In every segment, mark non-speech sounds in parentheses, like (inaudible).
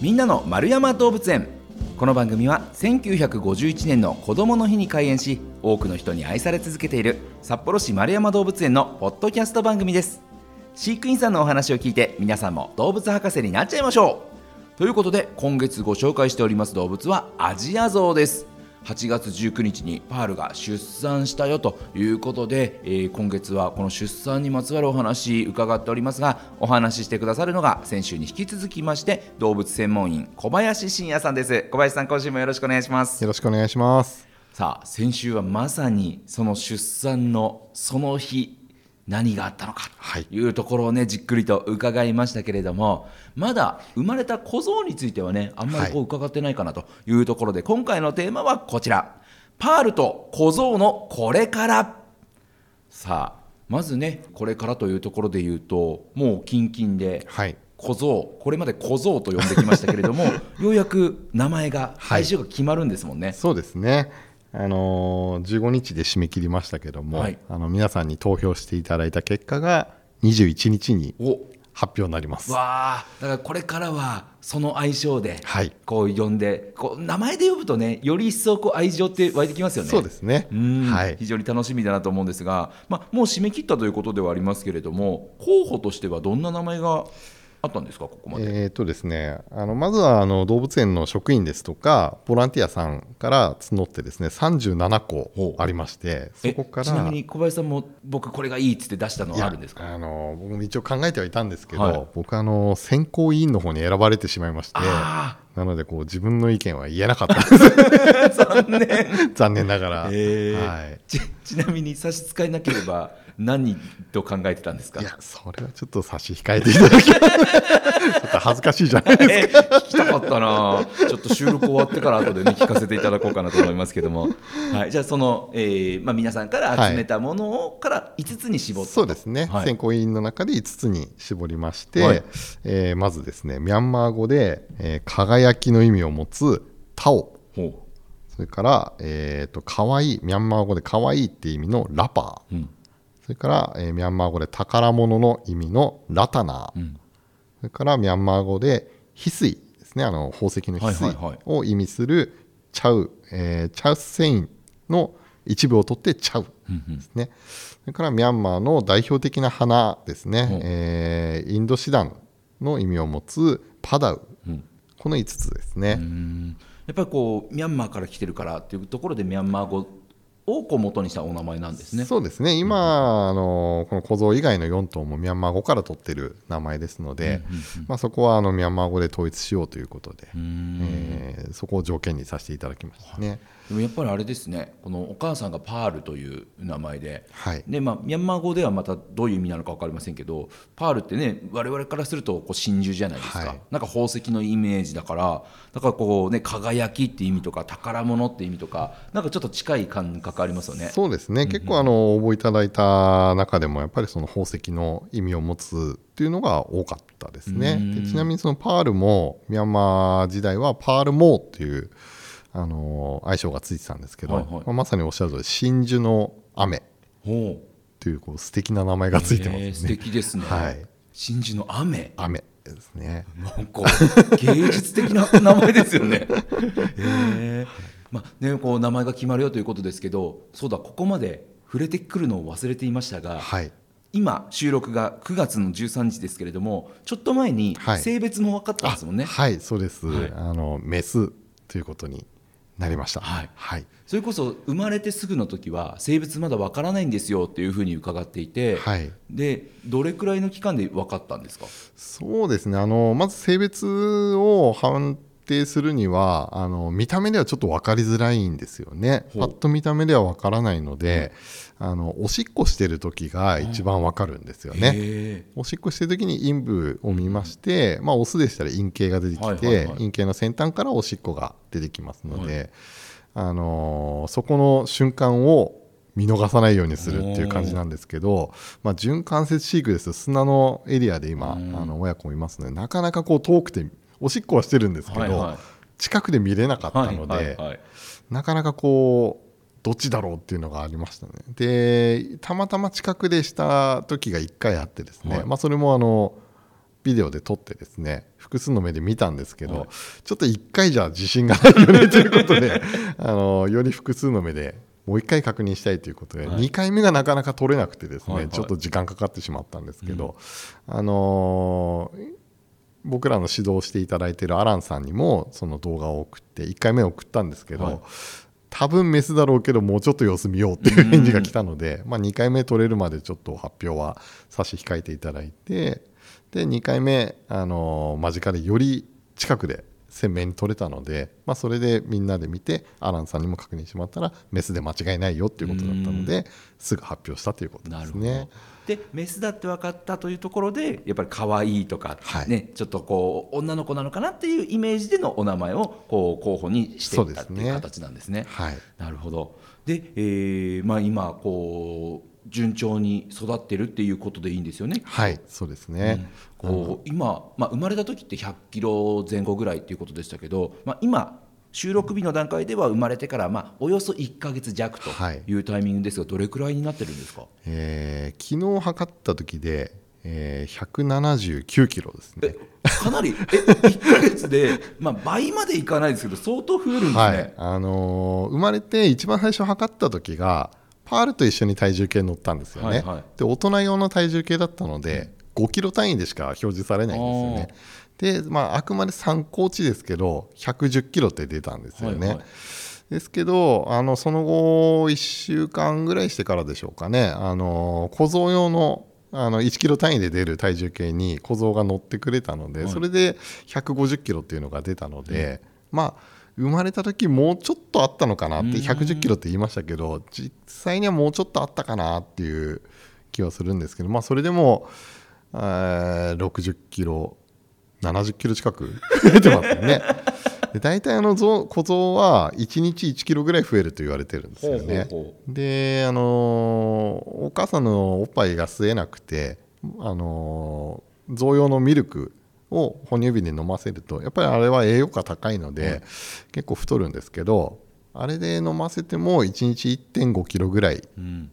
みんなの丸山動物園。この番組は1951年の子どもの日に開園し多くの人に愛され続けている札幌市丸山動物園のポッドキャスト番組です。飼育員さんのお話を聞いて皆さんも動物博士になっちゃいましょう。ということで今月ご紹介しております動物はアジアゾウです。8月19日にパールが出産したよということで、えー、今月はこの出産にまつわるお話伺っておりますがお話ししてくださるのが先週に引き続きまして動物専門員小林真也さんです。小林さん今週もよろしくお願いします。よろしくお願いします。さあ先週はまさにその出産のその日何があったのか。とい。うところをね、じっくりと伺いましたけれどもまだ生まれた小僧についてはねあんまりこう伺ってないかなと。いうところで、はい、今回のテーマはこちら。パールと小僧のこれから。さあまずねこれからというところで言うともうキンキンで、はい。小僧これまで小僧と呼んできましたけれども (laughs) ようやく名前が最終が決まるんですもんね、はい、そうですねあのー、15日で締め切りましたけども、はい、あの皆さんに投票していただいた結果が21日に発表になります。わあ。だからこれからはその愛称でこう呼んで、こう名前で呼ぶとねより一層こう愛情って湧いてきますよね。そうですね。はい、非常に楽しみだなと思うんですが、まあ、もう締め切ったということではありますけれども候補としてはどんな名前が？あったんですかここまで？えーとですね、あのまずはあの動物園の職員ですとかボランティアさんから募ってですね37個ありましてそこからちなみに小林さんも僕これがいいっつって出したのはあるんですか？あの僕も一応考えてはいたんですけど、はい、僕あの選考委員の方に選ばれてしまいましてなのでこう自分の意見は言えなかった (laughs) 残念。(laughs) 残念ながら、えー、はい、ちちなみに差し支えなければ何と考えてたんですか？いやそれはちょっと差し控えていただき (laughs) 恥ずかしいじゃないですか、聞きたかったな。ちょっと収録終わってから後でね聞かせていただこうかなと思いますけども、はい、じゃあその、えーまあ、皆さんから集めたものをから5つに絞って、そうですね、はい、選考委員の中で5つに絞りまして、はい、えー、まずですねミャンマー語で、えー、輝きの意味を持つタオそれから、えーと、かわいいミャンマー語でかわいいっていう意味のラパー、うん。それから、えー、ミャンマー語で宝物の意味のラタナ。ー、うん、それからミャンマー語で翡翠ですね。あの宝石の翡翠を意味するチャウ、えー、チャウセインの一部を取ってチャウですね、それからミャンマーの代表的な花ですね、うん、えー、インドシダンの意味を持つパダウ、うん、この5つですねやっぱりこうミャンマーから来てるからっていうところでミャンマー語をこう元にしたお名前なんですね。そうですね。今、あのこの小僧以外の4頭もミャンマー語から取ってる名前ですので、まあ、そこはあのミャンマー語で統一しようということで、えー、そこを条件にさせていただきましたね。でもやっぱりあれですね。このお母さんがパールという名前で,、はい。でまあ、ミャンマー語ではまたどういう意味なのか分かりませんけどパールってね我々からするとこう真珠じゃないですか、はい、なんか宝石のイメージだからだからこうね輝きって意味とか宝物って意味とかなんかちょっと近い感覚ありますよねそうですね、結構あの応募いただいた中でもやっぱりその宝石の意味を持つっていうのが多かったですねでちなみにそのパールもミャンマー時代はパールモーっていうあの愛称がついてたんですけど、はいはい、まあ、まさにおっしゃる通り真珠の雨というこう素敵な名前がついてますね。素敵ですね。はい。真珠の雨。雨ですね。なんか芸術的な名前ですよね。(laughs) えー、まあねこう名前が決まるよということですけど、そうだここまで触れてくるのを忘れていましたが、はい、今収録が9月の13日ですけれどもちょっと前に性別も分かったんですもんね。はい、はい、そうです、はい、あのメスということになりました、はい、はい、それこそ生まれてすぐの時は性別まだわからないんですよっていうふうに伺っていて、はい、でどれくらいの期間で分かったんですか？そうですね。あのまず性別を判定するにはあの見た目ではちょっと分かりづらいんですよね。パッと見た目では分からないので、うん。あのおしっこしてる時が一番わかるんですよね。おしっこしてる時に陰部を見まして、まあ、オスでしたら陰茎が出てきて、陰茎の先端からおしっこが出てきますので、はい、あのー、そこの瞬間を見逃さないようにするっていう感じなんですけど、まあ、純関節飼育ですと砂のエリアで今、あの親子もいますのでなかなかこう遠くておしっこはしてるんですけど、はいはい、近くで見れなかったので、はいはいはい、なかなかこうどっちだろうっていうのがありましたね。でたまたま近くでした時が1回あってですね、はい、まあ、それもあのビデオで撮ってですね複数の目で見たんですけど、はい、ちょっと1回じゃ自信がないよねということであのより複数の目でもう1回確認したいということで、はい、2回目がなかなか取れなくてですね、はいはい、ちょっと時間かかってしまったんですけど、うん、あのー、僕らの指導していただいているアランさんにもその動画を送って1回目送ったんですけど、はい、多分メスだろうけどもうちょっと様子見ようっていう返事が来たので、まあ、2回目取れるまでちょっと発表は差し控えていただいてで2回目、あのー、間近でより近くで鮮明に取れたので、まあ、それでみんなで見てアランさんにも確認してもらったらメスで間違いないよっていうことだったのですぐ発表したということですね。でメスだって分かったというところでやっぱり可愛いとか、ね、はい、ちょっとこう女の子なのかなっていうイメージでのお名前をこう候補にしていったっていう形なんですね。すね。はい、なるほど。で、えーまあ、今こう順調に育ってるっていうことでいいんですよね。はいそうですね、うん、こう今、まあ、生まれた時って100キロ前後ぐらいっていうことでしたけど、まあ、今収録日の段階では生まれてからまあおよそ1か月弱とい。うタイミングですが、どれくらいになってるんですか、えー、昨日測った時で、えー、179キロですね。かなりえ1か月で、(laughs) まあ、倍までいかないですけど相当増えるんですね、はい、あのー、生まれて一番最初測った時がパールと一緒に体重計乗ったんですよね、はいはい、で大人用の体重計だったので5キロ単位でしか表示されないんですよねで、まあ、あくまで参考値ですけど110キロって出たんですよね、はいはい、ですけどあのその後1週間ぐらいしてからでしょうかね。あの小僧用のあの1キロ単位で出る体重計に小僧が乗ってくれたので、はい、それで150キロっていうのが出たので、うん、まあ生まれた時もうちょっとあったのかなって110キロって言いましたけど実際にはもうちょっとあったかなっていう気はするんですけどまあそれでも、えー、60キロ70キロ近く増えてますよね。(laughs) で大体あの小僧は1日1キロぐらい増えると言われてるんですよね。であのお母さんのおっぱいが吸えなくてあの贈用のミルクを哺乳瓶で飲ませるとやっぱりあれは栄養価高いので、うん、結構太るんですけどあれで飲ませても1日1 5キロぐらいっ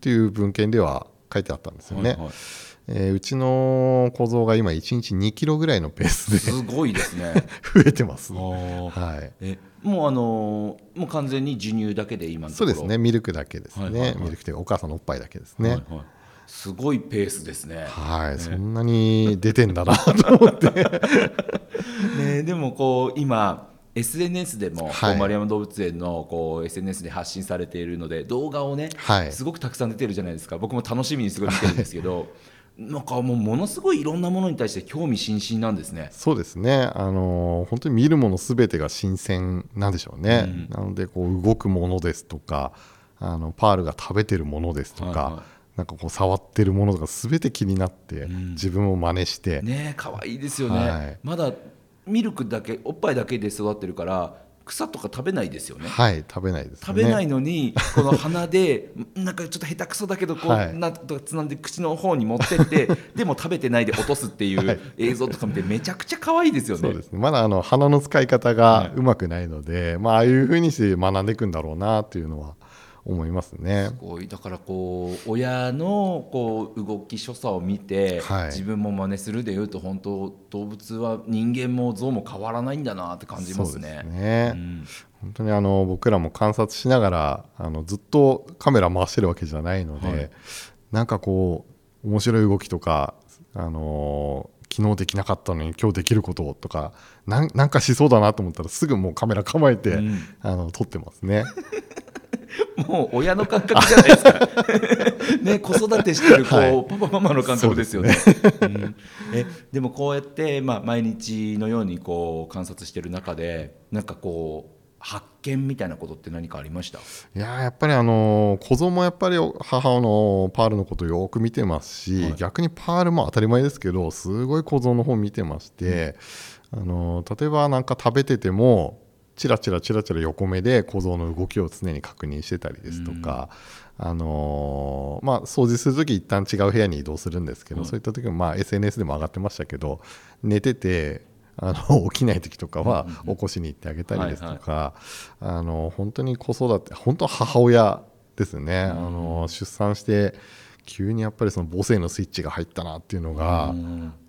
ていう文献では書いてあったんですよね。はいはいえー、うちの小僧が今1日2キロぐらいのペースですごいですね。(laughs) 増えてます、はい、えもうあのー、もう完全に授乳だけで今そうですね。ミルクだけですね、はいはいはい、ミルクというかお母さんのおっぱいだけですね、はいはい。すごいペースですね。はい、ね、そんなに出てんだなと思って。(laughs) ね、でもこう今 SNS でも、はい、丸山動物園のこう SNS で発信されているので動画をね、はい、すごくたくさん出てるじゃないですか。僕も楽しみにすごい見てるんですけど。(laughs) はいなんかもうものすごいいろんなものに対して興味津々なんですね。そうですね。あの本当に見るものすべてが新鮮なんでしょうね。うん、なのでこう動くものですとか、あのパールが食べてるものですとか、はいはいなんかこう触ってるものとかすべて気になって、うん、自分も真似してね可愛いですよね、はい、まだミルクだけおっぱいだけで育ってるから草とか食べないですよね。はい食べないです、ね、食べないのにこの鼻で (laughs) なんかちょっと下手くそだけどこう、はい、なんとかつなんで口の方に持ってって (laughs) でも食べてないで落とすっていう映像とか見てめちゃくちゃ可愛いですよね。そうですね。まだあの鼻の使い方がうまくないので、はい、まあああいうふうにして学んでいくんだろうなっていうのは思いますね。すごいだからこう親のこう動き所作を見て、はい、自分も真似するでいうと本当動物は人間も象も変わらないんだなって感じますね。すねうん、本当にあの僕らも観察しながらあのずっとカメラ回してるわけじゃないので、はい、なんかこう面白い動きとかあの昨日できなかったのに今日できることとかなんかしそうだなと思ったらすぐもうカメラ構えて、うん、あの撮ってますね。もう親の感覚じゃないですか。(laughs) ね子育てしてるこう、はい、パパママの感覚ですよね。で、ね。うん、えでもこうやって、まあ、毎日のようにこう観察してる中でなんかこう発見みたいなことって何かありました？いややっぱりあの子供もやっぱり母のパールのことをよく見てますし、はい、逆にパールも当たり前ですけどすごい小僧の方見てまして、うん、あの例えば何か食べててもチラチラチラチラ横目で小僧の動きを常に確認してたりですとか、あのー、まあ、掃除する時一旦違う部屋に移動するんですけど、うん、そういった時も、まあ、SNS でも上がってましたけど寝ててあの (laughs) 起きない時とかは起こしに行ってあげたりですとか、あの本当に子育て本当母親ですね、あの出産して急にやっぱりその母性のスイッチが入ったなっていうのが、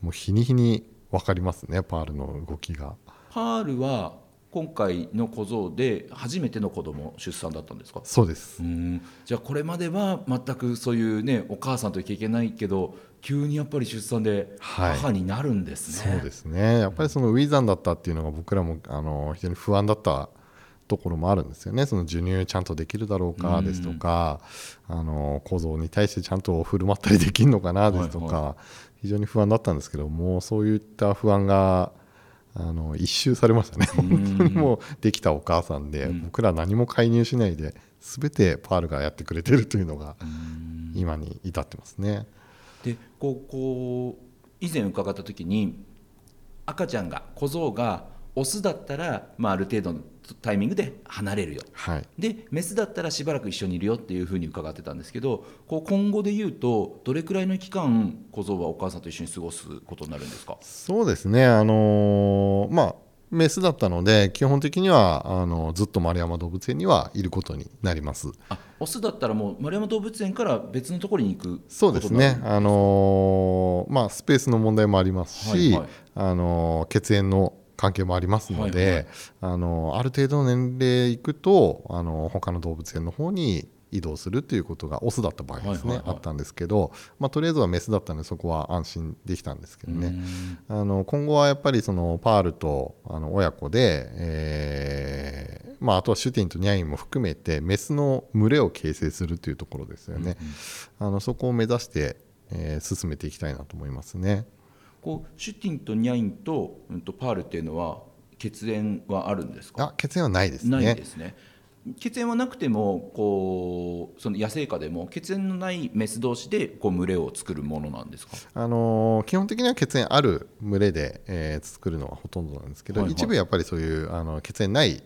もう日に日に分かりますねパールの動きが。パールは今回の小僧で初めての子供出産だったんですか？そうです。うん。じゃあこれまでは全くそういうねお母さんという経験ないけど急にやっぱり出産ではい。母になるんですね、そうですね。やっぱりそのウィザンだったっていうのが僕らもあの非常に不安だったところもあるんですよね。その授乳ちゃんとできるだろうかですとか、あの小僧に対してちゃんと振る舞ったりできるのかなですとか、は非常に不安だったんですけどもそういった不安があの一周されましたね。本当にもうできたお母さんで、うん。僕ら何も介入しないで全てパールがやってくれてるというのがうん。今に至ってますね。でこうこう以前伺った時に赤ちゃんが小僧がオスだったら、まあ、ある程度のタイミングで離れるよ。はい。でメスだったらしばらく一緒にいるよっていうふうに伺ってたんですけどこう今後で言うとどれくらいの期間小僧はお母さんと一緒に過ごすことになるんですか？そうですね、あのーまあ、メスだったので、基本的にはあのずっと丸山動物園にはいることになります。あオスだったらもう丸山動物園から別のところに行くそうですね、あのーまあ、スペースの問題もありますし、はいはい。あのー血縁の関係もありますので、はいはい。あのーある程度の年齢いくと、あのー他の動物園の方に移動するということがオスだった場合ですね、はいはいはい。あったんですけど、まあ、とりあえずはメスだったのでそこは安心できたんですけどね。うん。あの今後はやっぱりそのパールとあの親子で、えーまあ、あとはシュティンとニャインも含めてメスの群れを形成するというところですよね、あのそこを目指して、えー進めていきたいなと思いますね。こうシュティンとニャインと,、うん、とパールっていうのは血縁はあるんですか？あ血縁はないですね。ないんですね。血縁はなくてもこうその野生下でも血縁のないメス同士でこう群れを作るものなんですか？あのー基本的には血縁ある群れで、えー作るのはほとんどなんですけど、はいはい。一部やっぱりそういうあの血縁ない、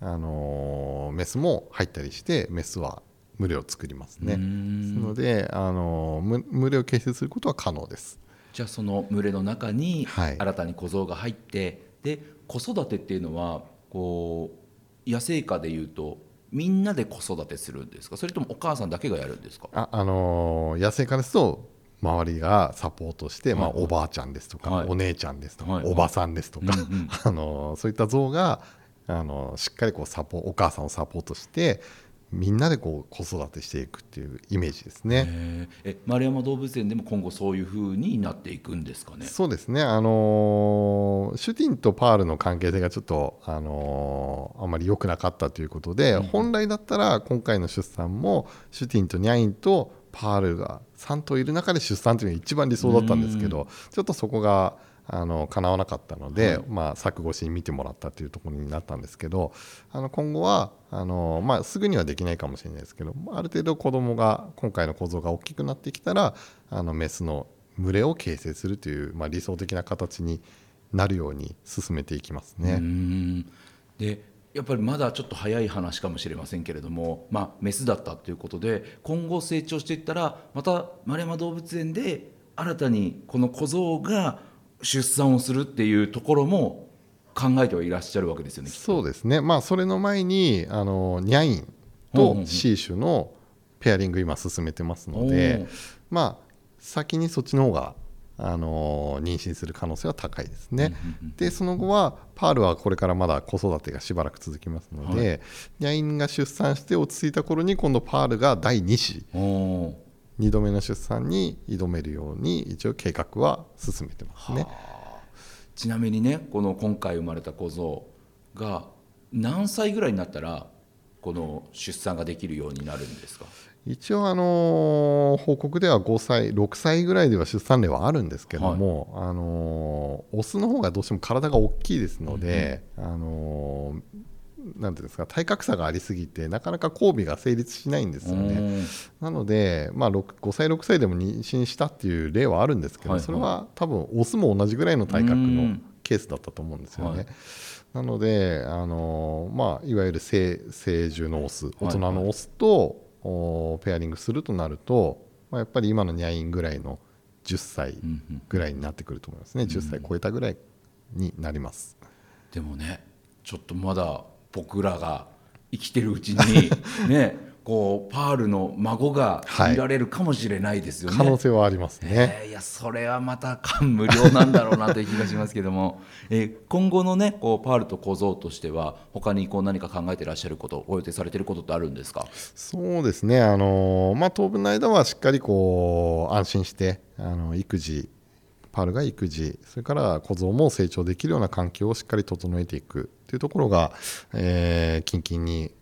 あのーメスも入ったりしてメスは群れを作りますね。ので、あの群れを形成することは可能です。じゃあその群れの中にはい。新たに小僧が入って、で子育てっていうのはこう野生下でいうとみんなで子育てするんですか？それともお母さんだけがやるんですか？あ、あのー野生化ですと周りがサポートして、まあ、はい。はいおばあちゃんですとか、はい。お姉ちゃんですとか、はい。はいおばさんですとか、うんうん (laughs) あのーそういった像が、あのーしっかりこうサポお母さんをサポートしてみんなでこう子育てしていくっていうイメージですね。え丸山動物園でも今後そういうふうになっていくんですかね？そうですね、あのーシュティンとパールの関係性がちょっと、あのーあんまり良くなかったということで、うん本来だったら今回の出産もシュティンとニャインとパールが3頭いる中で出産というのが一番理想だったんですけど、ちょっとそこがあの叶わなかったので、はいまあ、作越しに見てもらったというところになったんですけどあの今後はあの、まあ、すぐにはできないかもしれないですけどある程度子供が今回の構造が大きくなってきたらあのメスの群れを形成するという、まあ、理想的な形になるように進めていきますね。んでやっぱりまだちょっと早い話かもしれませんけれども、まあ、メスだったということで今後成長していったらまた丸山動物園で新たにこの小僧が出産をするっていうところも考えてはいらっしゃるわけですよね。そうですね、まあ、それの前にあのニャインとシーシュのペアリング今進めてますので、まあ、先にそっちの方があの妊娠する可能性は高いですね。でその後はパールはこれからまだ子育てがしばらく続きますので、ニャインが出産して落ち着いた頃に今度パールが第2子2度目の出産に挑めるように一応計画は進めてますね。ちなみにねこの今回生まれた小僧が何歳ぐらいになったらこの出産ができるようになるんですか？一応、あのー報告では5歳6歳ぐらいでは出産例はあるんですけども、あのーオスの方がどうしても体が大きいですので、あのーなんていうんですか体格差がありすぎてなかなか交尾が成立しないんですよね。うん。なので、まあ、6 5歳6歳でも妊娠したっていう例はあるんですけど、はいはい。それは多分オスも同じぐらいの体格うのん。ケースだったと思うんですよね。はい。なので、あのまあ、いわゆる成成獣のオスはい大人のオスと、おペアリングするとなると、まあ、やっぱり今のニャインぐらいの10歳うんうんぐらいになってくると思いますね、10歳超えたぐらいになります。でもねちょっとまだ僕らが生きてるうちに (laughs) ねこうパールの孫が見られるかもしれないですよね。可能性はありますね。えーいやそれはまた感無量なんだろうなという気がしますけども、(laughs) えー今後のねこうパールと小僧としては他にこう何か考えてらっしゃることお予定されてることってあるんですか？そうですね、あのまあ、当分の間はしっかりこう安心してあの育児、パールが育児、それから小僧も成長できるような環境をしっかり整えていくというところが、えー、近々に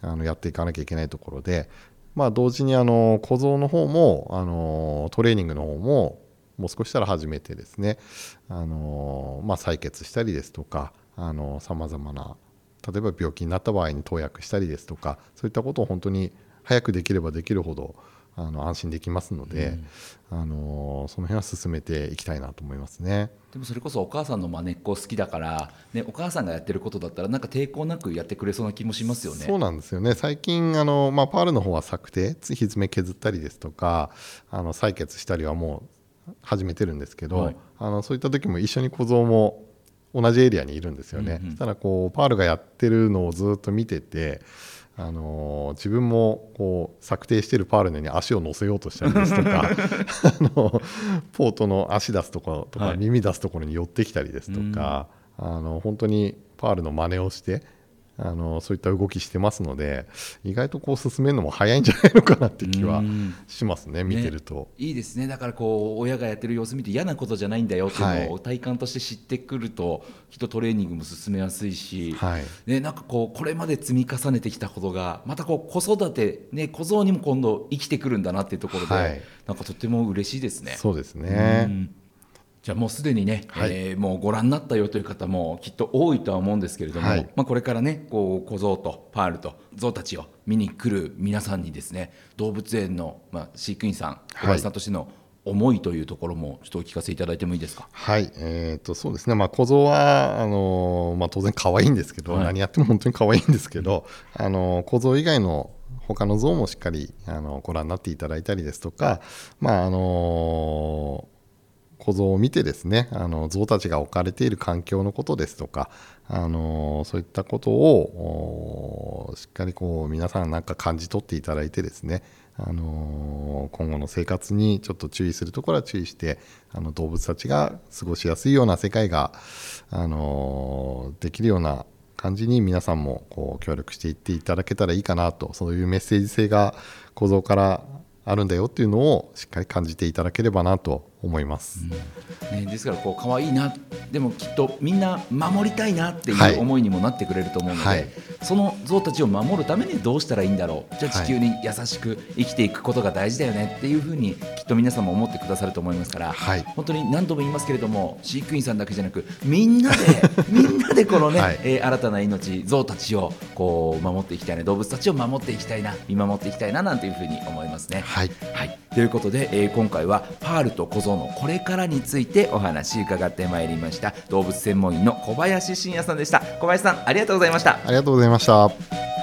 あのやっていかなきゃいけないところで、まあ、同時にあの小僧の方もあのトレーニングの方ももう少ししたら始めてですね、あのまあ、採血したりですとかさまざまな例えば病気になった場合に投薬したりですとかそういったことを本当に早くできればできるほどあの安心できますので、うん、あのその辺は進めていきたいなと思いますね。でもそれこそお母さんの真似っこ好きだから、ね、お母さんがやってることだったらなんか抵抗なくやってくれそうな気もしますよね。そうなんですよね最近あの、まあ、パールの方は策定ひずめ削ったりですとかあの採血したりはもう始めてるんですけど、はい、あのそういった時も一緒に小僧も同じエリアにいるんですよね。うんうん、そしたらこうパールがやってるのをずっと見ててあの自分もこう策定しているパールネに足を乗せようとしたりですとか (laughs) あのポートの足出すところとか耳出すところに寄ってきたりですとか、はい、あの本当にパールの真似をしてあのそういった動きしてますので意外とこう進めるのも早いんじゃないのかなって気はしますね、見てると、ね、いいですね。だからこう親がやってる様子見て嫌なことじゃないんだよっていうのを体感として知ってくると、はい、きっとトレーニングも進めやすいし、はい、ね、なんかこうこれまで積み重ねてきたことがまたこう子育て、ね、小僧にも今度生きてくるんだなっていうところで、はい、なんかとても嬉しいですね。そうですね、じゃあもうすでにね、はい、えー、もうご覧になったよという方もきっと多いとは思うんですけれども、はい、まあ、これからねこう小僧とパールと象たちを見に来る皆さんにですね動物園の、まあ、飼育員さん小林さんとしての思いというところもちょっとお聞かせいただいてもいいですか？はい、えー、とそうですね。まあ小僧はあのまあ当然可愛いんですけど、はい、何やっても本当に可愛いんですけど、あの小僧以外の他の像もしっかりあのご覧になっていただいたりですとか、まああの小僧を見てですねあの象たちが置かれている環境のことですとかあのそういったことをしっかりこう皆さんなんか感じ取っていただいてですねあの今後の生活にちょっと注意するところは注意してあの動物たちが過ごしやすいような世界が、あのできるような感じに皆さんもこう協力していっていただけたらいいかなとそういうメッセージ性が構造からあるんだよっていうのをしっかり感じていただければなと思います、うん、ね、ですからこう可愛いなでもきっとみんな守りたいなっていう思いにもなってくれると思うので、はい、その象たちを守るためにどうしたらいいんだろう。じゃあ地球に優しく生きていくことが大事だよねっていうふうにきっと皆さんも思ってくださると思いますから、はい、本当に何度も言いますけれども飼育員さんだけじゃなくみんなでみんなでこのね、はい、えー、新たな命象たちをこう守っていきたいな動物たちを守っていきたいな見守っていきたいななんていうふうに思いますね。はい、はい、ということで、えー、今回はパールと小僧のこれからについてお話伺ってまいりました。動物専門医の小林信也さんでした。小林さんありがとうございました。ありがとうございました。